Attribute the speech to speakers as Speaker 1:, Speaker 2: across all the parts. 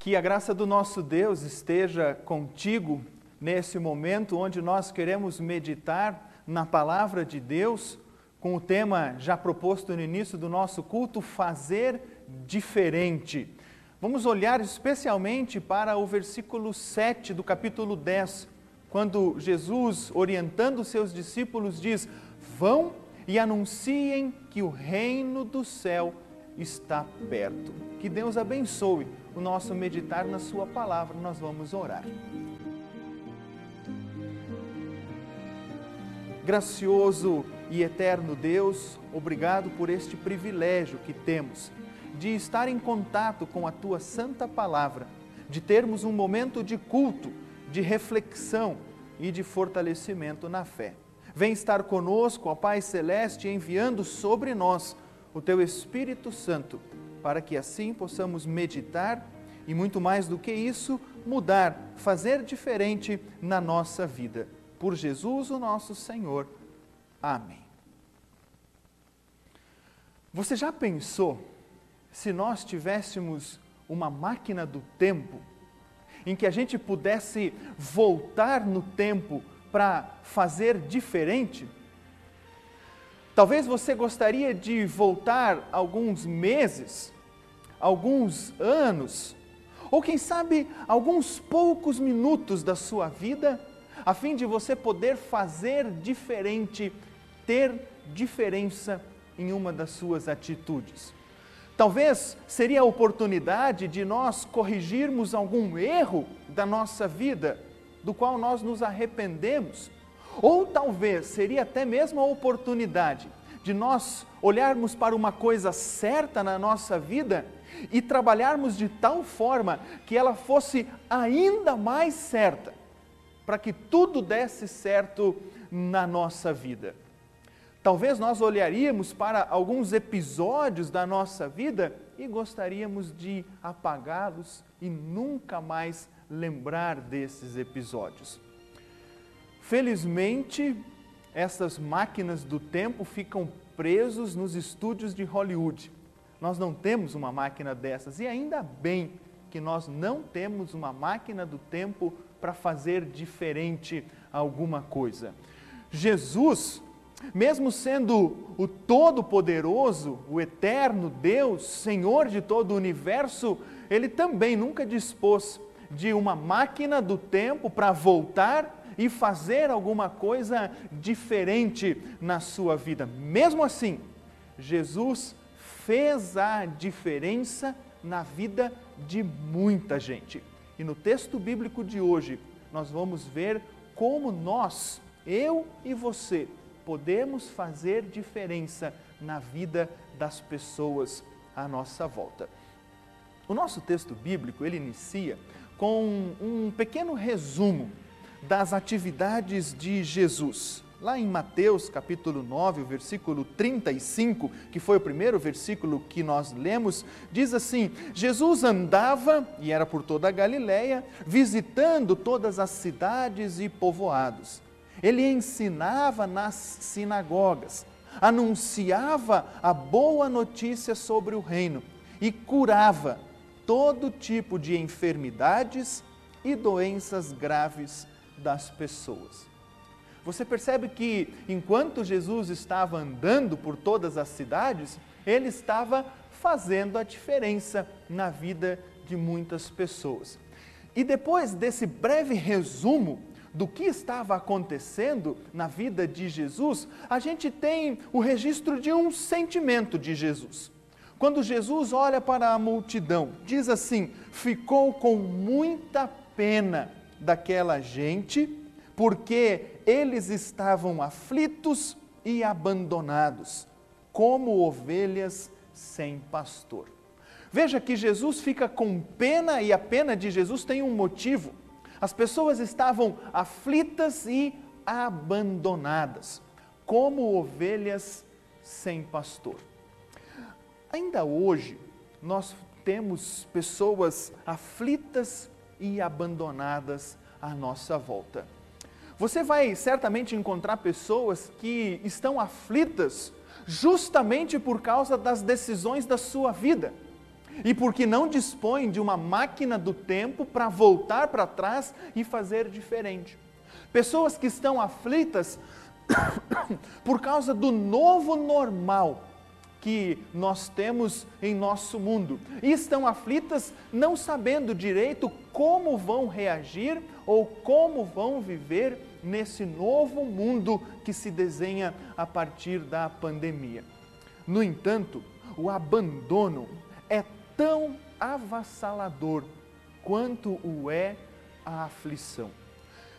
Speaker 1: Que a graça do nosso Deus esteja contigo nesse momento onde nós queremos meditar na palavra de Deus, com o tema já proposto no início do nosso culto, fazer diferente. Vamos olhar especialmente para o versículo 7 do capítulo 10, quando Jesus, orientando seus discípulos, diz: Vão e anunciem que o reino do céu está perto. Que Deus abençoe o nosso meditar na Sua palavra. Nós vamos orar. Gracioso e eterno Deus, obrigado por este privilégio que temos de estar em contato com a tua santa palavra, de termos um momento de culto, de reflexão e de fortalecimento na fé. Vem estar conosco, ó Pai Celeste, enviando sobre nós o teu Espírito Santo, para que assim possamos meditar e, muito mais do que isso, mudar, fazer diferente na nossa vida. Por Jesus, o nosso Senhor. Amém. Você já pensou se nós tivéssemos uma máquina do tempo em que a gente pudesse voltar no tempo para fazer diferente? Talvez você gostaria de voltar alguns meses, alguns anos, ou quem sabe alguns poucos minutos da sua vida, a fim de você poder fazer diferente, ter diferença em uma das suas atitudes. Talvez seria a oportunidade de nós corrigirmos algum erro da nossa vida, do qual nós nos arrependemos ou talvez seria até mesmo a oportunidade de nós olharmos para uma coisa certa na nossa vida e trabalharmos de tal forma que ela fosse ainda mais certa, para que tudo desse certo na nossa vida. Talvez nós olharíamos para alguns episódios da nossa vida e gostaríamos de apagá-los e nunca mais lembrar desses episódios. Felizmente, essas máquinas do tempo ficam presos nos estúdios de Hollywood. Nós não temos uma máquina dessas e ainda bem que nós não temos uma máquina do tempo para fazer diferente alguma coisa. Jesus, mesmo sendo o Todo-Poderoso, o Eterno Deus, Senhor de todo o universo, ele também nunca dispôs de uma máquina do tempo para voltar e fazer alguma coisa diferente na sua vida. Mesmo assim, Jesus fez a diferença na vida de muita gente. E no texto bíblico de hoje, nós vamos ver como nós, eu e você, podemos fazer diferença na vida das pessoas à nossa volta. O nosso texto bíblico, ele inicia com um pequeno resumo das atividades de Jesus. Lá em Mateus capítulo 9, o versículo 35, que foi o primeiro versículo que nós lemos, diz assim: Jesus andava, e era por toda a Galiléia, visitando todas as cidades e povoados. Ele ensinava nas sinagogas, anunciava a boa notícia sobre o reino e curava todo tipo de enfermidades e doenças graves das pessoas. Você percebe que enquanto Jesus estava andando por todas as cidades, ele estava fazendo a diferença na vida de muitas pessoas. E depois desse breve resumo do que estava acontecendo na vida de Jesus, a gente tem o registro de um sentimento de Jesus. Quando Jesus olha para a multidão, diz assim: ficou com muita pena daquela gente, porque eles estavam aflitos e abandonados, como ovelhas sem pastor. Veja que Jesus fica com pena e a pena de Jesus tem um motivo. As pessoas estavam aflitas e abandonadas, como ovelhas sem pastor. Ainda hoje, nós temos pessoas aflitas e abandonadas à nossa volta. Você vai certamente encontrar pessoas que estão aflitas justamente por causa das decisões da sua vida. e porque não dispõem de uma máquina do tempo para voltar para trás e fazer diferente. Pessoas que estão aflitas por causa do novo normal que nós temos em nosso mundo e estão aflitas não sabendo direito como vão reagir ou como vão viver nesse novo mundo que se desenha a partir da pandemia. No entanto, o abandono é tão avassalador quanto o é a aflição.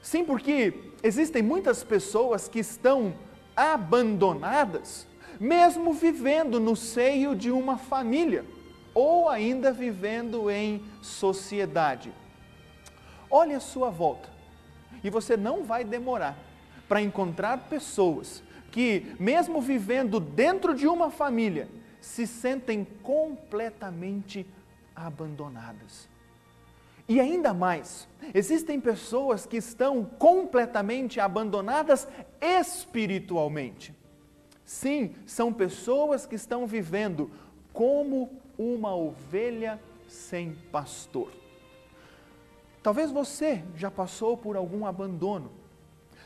Speaker 1: Sim, porque existem muitas pessoas que estão abandonadas, mesmo vivendo no seio de uma família ou ainda vivendo em sociedade. Olhe a sua volta e você não vai demorar para encontrar pessoas que, mesmo vivendo dentro de uma família, se sentem completamente abandonadas. E ainda mais, existem pessoas que estão completamente abandonadas espiritualmente. Sim, são pessoas que estão vivendo como uma ovelha sem pastor. Talvez você já passou por algum abandono.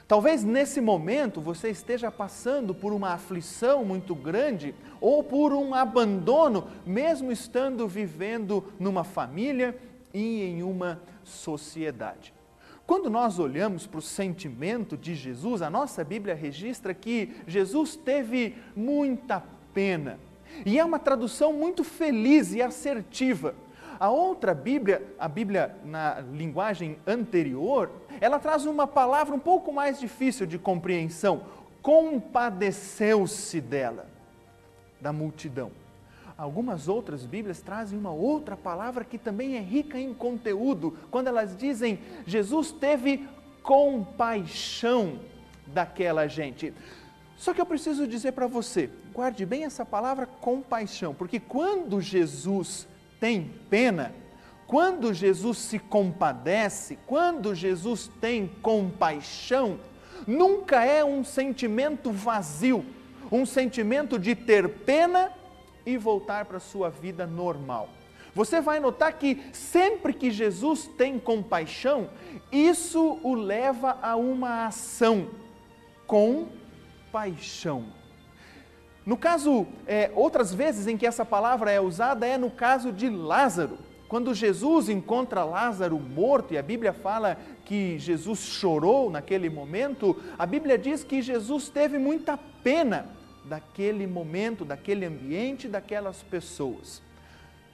Speaker 1: Talvez nesse momento você esteja passando por uma aflição muito grande ou por um abandono, mesmo estando vivendo numa família e em uma sociedade. Quando nós olhamos para o sentimento de Jesus, a nossa Bíblia registra que Jesus teve muita pena. E é uma tradução muito feliz e assertiva. A outra Bíblia, a Bíblia na linguagem anterior, ela traz uma palavra um pouco mais difícil de compreensão: compadeceu-se dela, da multidão. Algumas outras Bíblias trazem uma outra palavra que também é rica em conteúdo, quando elas dizem Jesus teve compaixão daquela gente. Só que eu preciso dizer para você, guarde bem essa palavra compaixão, porque quando Jesus tem pena, quando Jesus se compadece, quando Jesus tem compaixão, nunca é um sentimento vazio, um sentimento de ter pena e voltar para a sua vida normal. Você vai notar que sempre que Jesus tem compaixão, isso o leva a uma ação com paixão. No caso, é, outras vezes em que essa palavra é usada é no caso de Lázaro. Quando Jesus encontra Lázaro morto, e a Bíblia fala que Jesus chorou naquele momento, a Bíblia diz que Jesus teve muita pena daquele momento, daquele ambiente, daquelas pessoas.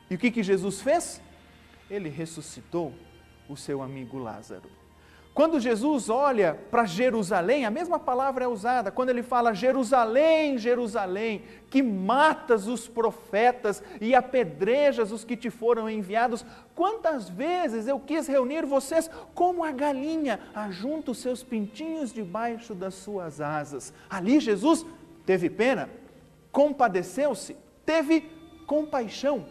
Speaker 1: E o que, que Jesus fez? Ele ressuscitou o seu amigo Lázaro. Quando Jesus olha para Jerusalém, a mesma palavra é usada, quando ele fala Jerusalém, Jerusalém, que matas os profetas e apedrejas os que te foram enviados, quantas vezes eu quis reunir vocês como a galinha ajunta os seus pintinhos debaixo das suas asas. Ali Jesus teve pena, compadeceu-se, teve compaixão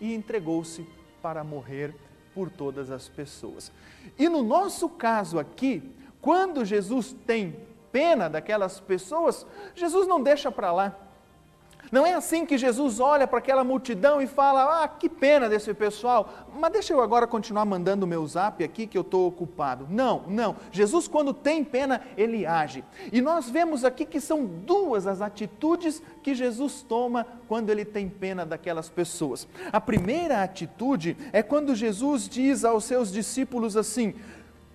Speaker 1: e entregou-se para morrer por todas as pessoas. E no nosso caso aqui, quando Jesus tem pena daquelas pessoas, Jesus não deixa para lá. Não é assim que Jesus olha para aquela multidão e fala: Ah, que pena desse pessoal, mas deixa eu agora continuar mandando o meu zap aqui que eu estou ocupado. Não, não. Jesus, quando tem pena, ele age. E nós vemos aqui que são duas as atitudes que Jesus toma quando ele tem pena daquelas pessoas. A primeira atitude é quando Jesus diz aos seus discípulos assim: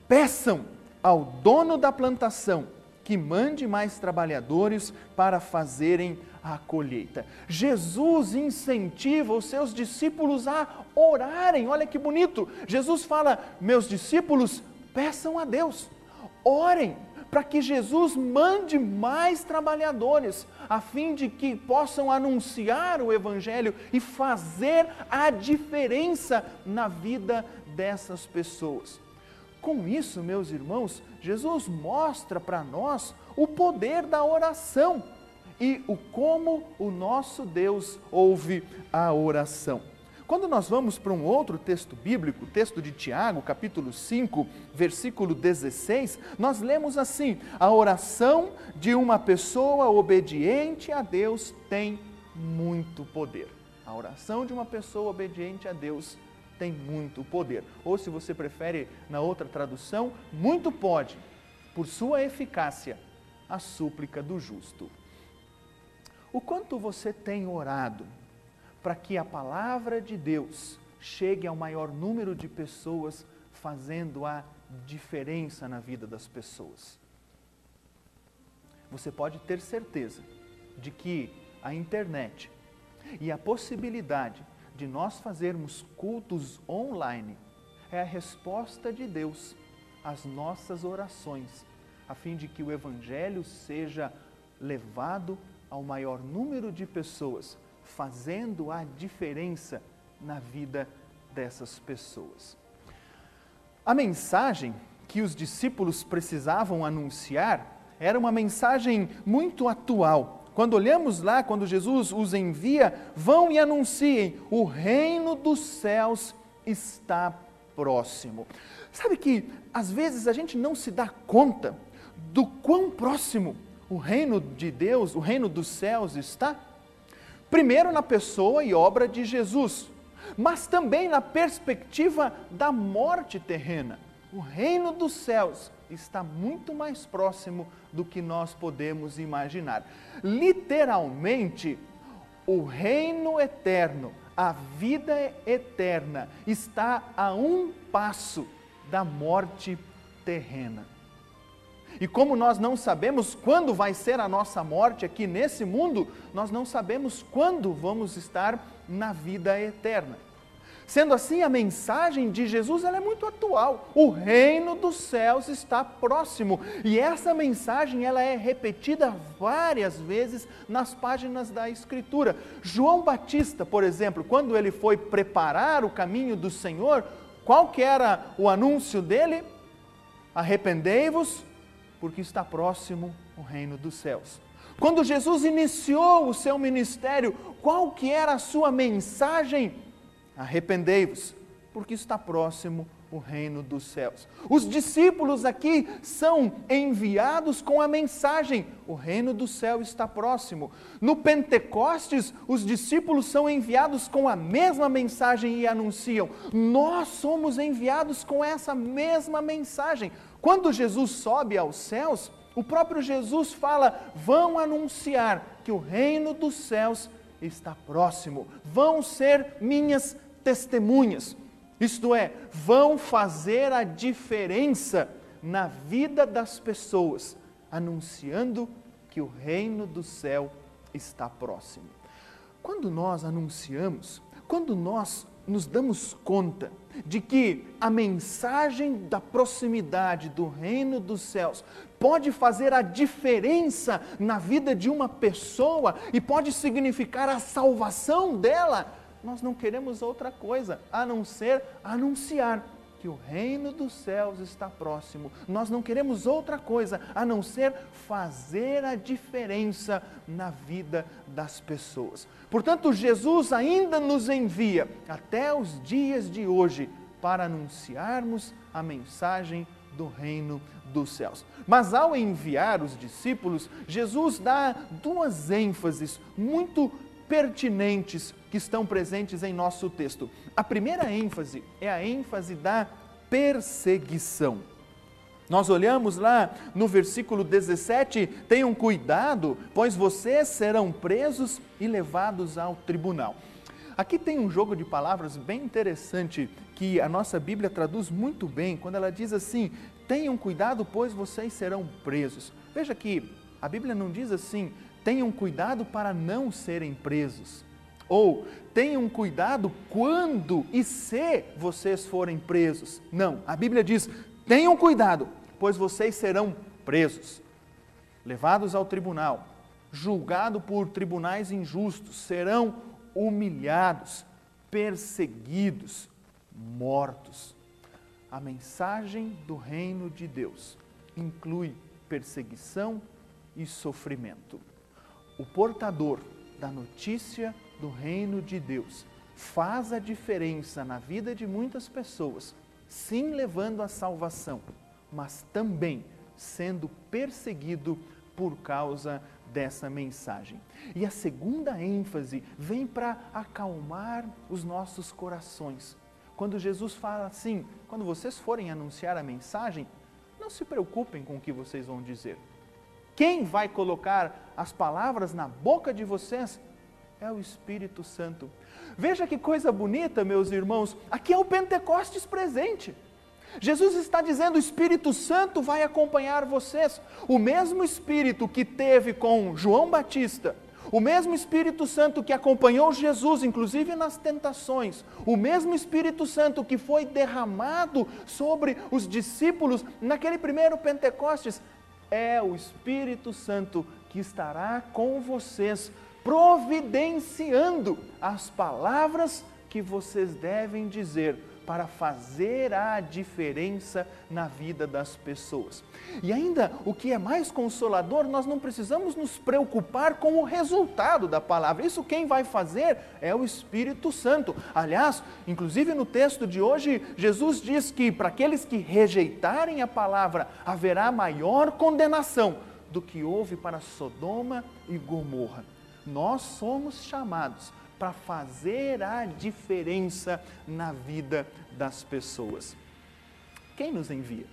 Speaker 1: Peçam ao dono da plantação que mande mais trabalhadores para fazerem a colheita. Jesus incentiva os seus discípulos a orarem. Olha que bonito. Jesus fala: "Meus discípulos, peçam a Deus. Orem para que Jesus mande mais trabalhadores, a fim de que possam anunciar o Evangelho e fazer a diferença na vida dessas pessoas. Com isso, meus irmãos, Jesus mostra para nós o poder da oração e o como o nosso Deus ouve a oração. Quando nós vamos para um outro texto bíblico, texto de Tiago, capítulo 5, versículo 16, nós lemos assim: A oração de uma pessoa obediente a Deus tem muito poder. A oração de uma pessoa obediente a Deus tem muito poder. Ou, se você prefere, na outra tradução, muito pode, por sua eficácia, a súplica do justo. O quanto você tem orado para que a palavra de Deus chegue ao maior número de pessoas, fazendo a diferença na vida das pessoas? Você pode ter certeza de que a internet e a possibilidade de nós fazermos cultos online é a resposta de Deus às nossas orações, a fim de que o Evangelho seja levado ao maior número de pessoas, fazendo a diferença na vida dessas pessoas. A mensagem que os discípulos precisavam anunciar era uma mensagem muito atual quando olhamos lá, quando Jesus os envia, vão e anunciem: o reino dos céus está próximo. Sabe que às vezes a gente não se dá conta do quão próximo o reino de Deus, o reino dos céus está? Primeiro na pessoa e obra de Jesus, mas também na perspectiva da morte terrena. O reino dos céus está muito mais próximo do que nós podemos imaginar. Literalmente, o reino eterno, a vida eterna, está a um passo da morte terrena. E como nós não sabemos quando vai ser a nossa morte aqui nesse mundo, nós não sabemos quando vamos estar na vida eterna. Sendo assim, a mensagem de Jesus é muito atual. O reino dos céus está próximo. E essa mensagem ela é repetida várias vezes nas páginas da Escritura. João Batista, por exemplo, quando ele foi preparar o caminho do Senhor, qual que era o anúncio dele? Arrependei-vos, porque está próximo o reino dos céus. Quando Jesus iniciou o seu ministério, qual que era a sua mensagem? Arrependei-vos, porque está próximo o reino dos céus. Os discípulos aqui são enviados com a mensagem: o reino do céu está próximo. No Pentecostes, os discípulos são enviados com a mesma mensagem e anunciam: nós somos enviados com essa mesma mensagem. Quando Jesus sobe aos céus, o próprio Jesus fala: vão anunciar que o reino dos céus está próximo, vão ser minhas testemunhas, isto é, vão fazer a diferença na vida das pessoas, anunciando que o reino do céu está próximo. Quando nós anunciamos, quando nós nos damos conta de que a mensagem da proximidade do reino dos céus pode fazer a diferença na vida de uma pessoa e pode significar a salvação dela, nós não queremos outra coisa a não ser anunciar que o reino dos céus está próximo. Nós não queremos outra coisa a não ser fazer a diferença na vida das pessoas. Portanto, Jesus ainda nos envia até os dias de hoje para anunciarmos a mensagem do reino dos céus. Mas ao enviar os discípulos, Jesus dá duas ênfases muito pertinentes que estão presentes em nosso texto. A primeira ênfase é a ênfase da perseguição. Nós olhamos lá no versículo 17: tenham cuidado, pois vocês serão presos e levados ao tribunal. Aqui tem um jogo de palavras bem interessante que a nossa Bíblia traduz muito bem quando ela diz assim: tenham cuidado, pois vocês serão presos. Veja que a Bíblia não diz assim: tenham cuidado para não serem presos. Ou tenham cuidado quando e se vocês forem presos. Não, a Bíblia diz: tenham cuidado, pois vocês serão presos, levados ao tribunal, julgados por tribunais injustos, serão humilhados, perseguidos, mortos. A mensagem do reino de Deus inclui perseguição e sofrimento o portador da notícia do reino de Deus faz a diferença na vida de muitas pessoas, sim levando a salvação, mas também sendo perseguido por causa dessa mensagem. E a segunda ênfase vem para acalmar os nossos corações. Quando Jesus fala assim: quando vocês forem anunciar a mensagem, não se preocupem com o que vocês vão dizer. Quem vai colocar as palavras na boca de vocês é o Espírito Santo. Veja que coisa bonita, meus irmãos, aqui é o Pentecostes presente. Jesus está dizendo: o Espírito Santo vai acompanhar vocês. O mesmo Espírito que teve com João Batista, o mesmo Espírito Santo que acompanhou Jesus, inclusive nas tentações, o mesmo Espírito Santo que foi derramado sobre os discípulos naquele primeiro Pentecostes, é o Espírito Santo que estará com vocês, providenciando as palavras que vocês devem dizer para fazer a diferença na vida das pessoas. E ainda, o que é mais consolador, nós não precisamos nos preocupar com o resultado da palavra. Isso quem vai fazer é o Espírito Santo. Aliás, inclusive no texto de hoje, Jesus diz que para aqueles que rejeitarem a palavra, haverá maior condenação do que houve para Sodoma e Gomorra. Nós somos chamados para fazer a diferença na vida das pessoas. Quem nos envia?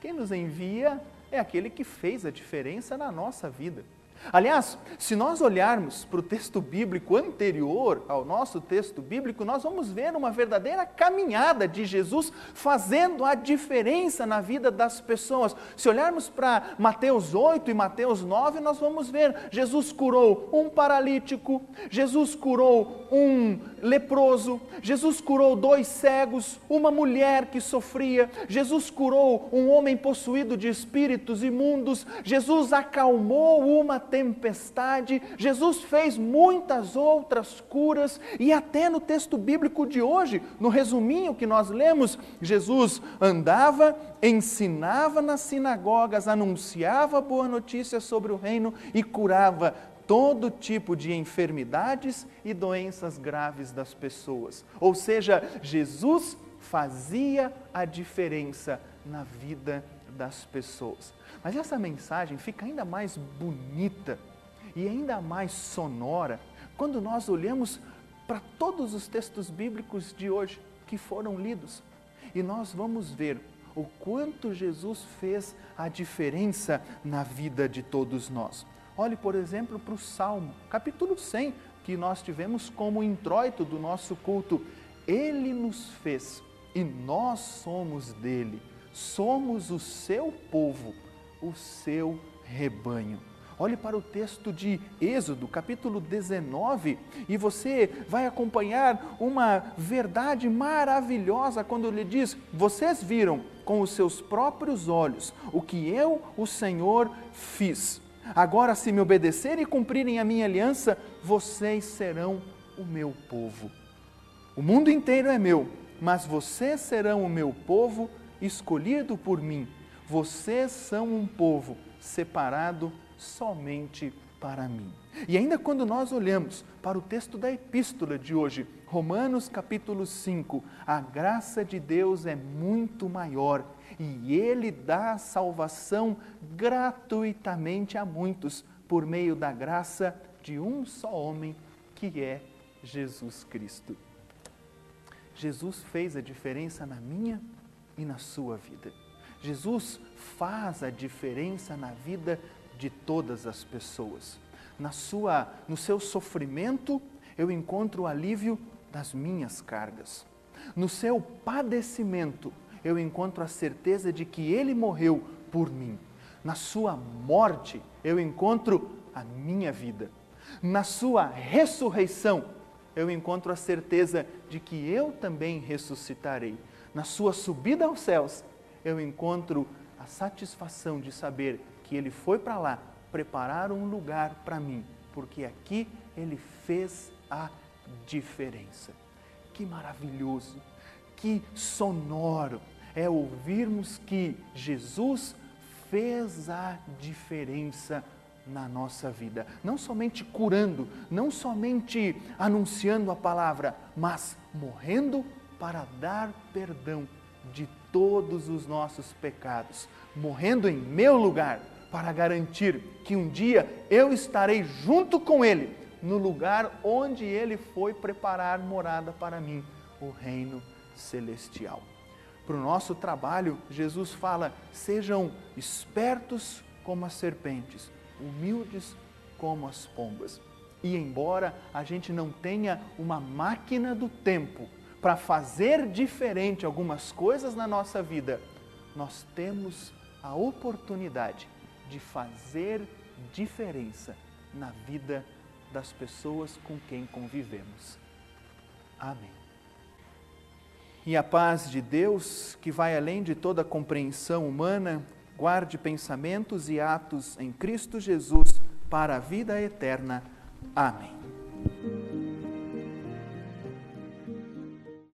Speaker 1: Quem nos envia é aquele que fez a diferença na nossa vida. Aliás, se nós olharmos para o texto bíblico anterior ao nosso texto bíblico, nós vamos ver uma verdadeira caminhada de Jesus fazendo a diferença na vida das pessoas. Se olharmos para Mateus 8 e Mateus 9, nós vamos ver Jesus curou um paralítico, Jesus curou um leproso, Jesus curou dois cegos, uma mulher que sofria, Jesus curou um homem possuído de espíritos imundos, Jesus acalmou uma tempestade, Jesus fez muitas outras curas e até no texto bíblico de hoje, no resuminho que nós lemos, Jesus andava, ensinava nas sinagogas, anunciava boa notícia sobre o reino e curava todo tipo de enfermidades e doenças graves das pessoas. Ou seja, Jesus fazia a diferença na vida das pessoas. Mas essa mensagem fica ainda mais bonita e ainda mais sonora quando nós olhamos para todos os textos bíblicos de hoje que foram lidos. E nós vamos ver o quanto Jesus fez a diferença na vida de todos nós. Olhe, por exemplo, para o Salmo, capítulo 100, que nós tivemos como introito do nosso culto. Ele nos fez e nós somos dele, somos o seu povo o seu rebanho. Olhe para o texto de Êxodo, capítulo 19, e você vai acompanhar uma verdade maravilhosa quando ele diz: Vocês viram com os seus próprios olhos o que eu, o Senhor, fiz. Agora, se me obedecerem e cumprirem a minha aliança, vocês serão o meu povo. O mundo inteiro é meu, mas vocês serão o meu povo escolhido por mim vocês são um povo separado somente para mim. E ainda quando nós olhamos para o texto da epístola de hoje, Romanos capítulo 5, a graça de Deus é muito maior e ele dá salvação gratuitamente a muitos por meio da graça de um só homem, que é Jesus Cristo. Jesus fez a diferença na minha e na sua vida. Jesus faz a diferença na vida de todas as pessoas. Na sua, no seu sofrimento, eu encontro o alívio das minhas cargas. No seu padecimento, eu encontro a certeza de que ele morreu por mim. Na sua morte, eu encontro a minha vida. Na sua ressurreição, eu encontro a certeza de que eu também ressuscitarei. Na sua subida aos céus, eu encontro a satisfação de saber que Ele foi para lá preparar um lugar para mim, porque aqui Ele fez a diferença. Que maravilhoso, que sonoro é ouvirmos que Jesus fez a diferença na nossa vida. Não somente curando, não somente anunciando a palavra, mas morrendo para dar perdão de todos os nossos pecados, morrendo em meu lugar, para garantir que um dia eu estarei junto com Ele, no lugar onde Ele foi preparar morada para mim, o reino celestial. Para o nosso trabalho, Jesus fala: sejam espertos como as serpentes, humildes como as pombas. E embora a gente não tenha uma máquina do tempo para fazer diferente algumas coisas na nossa vida, nós temos a oportunidade de fazer diferença na vida das pessoas com quem convivemos. Amém. E a paz de Deus, que vai além de toda compreensão humana, guarde pensamentos e atos em Cristo Jesus para a vida eterna. Amém.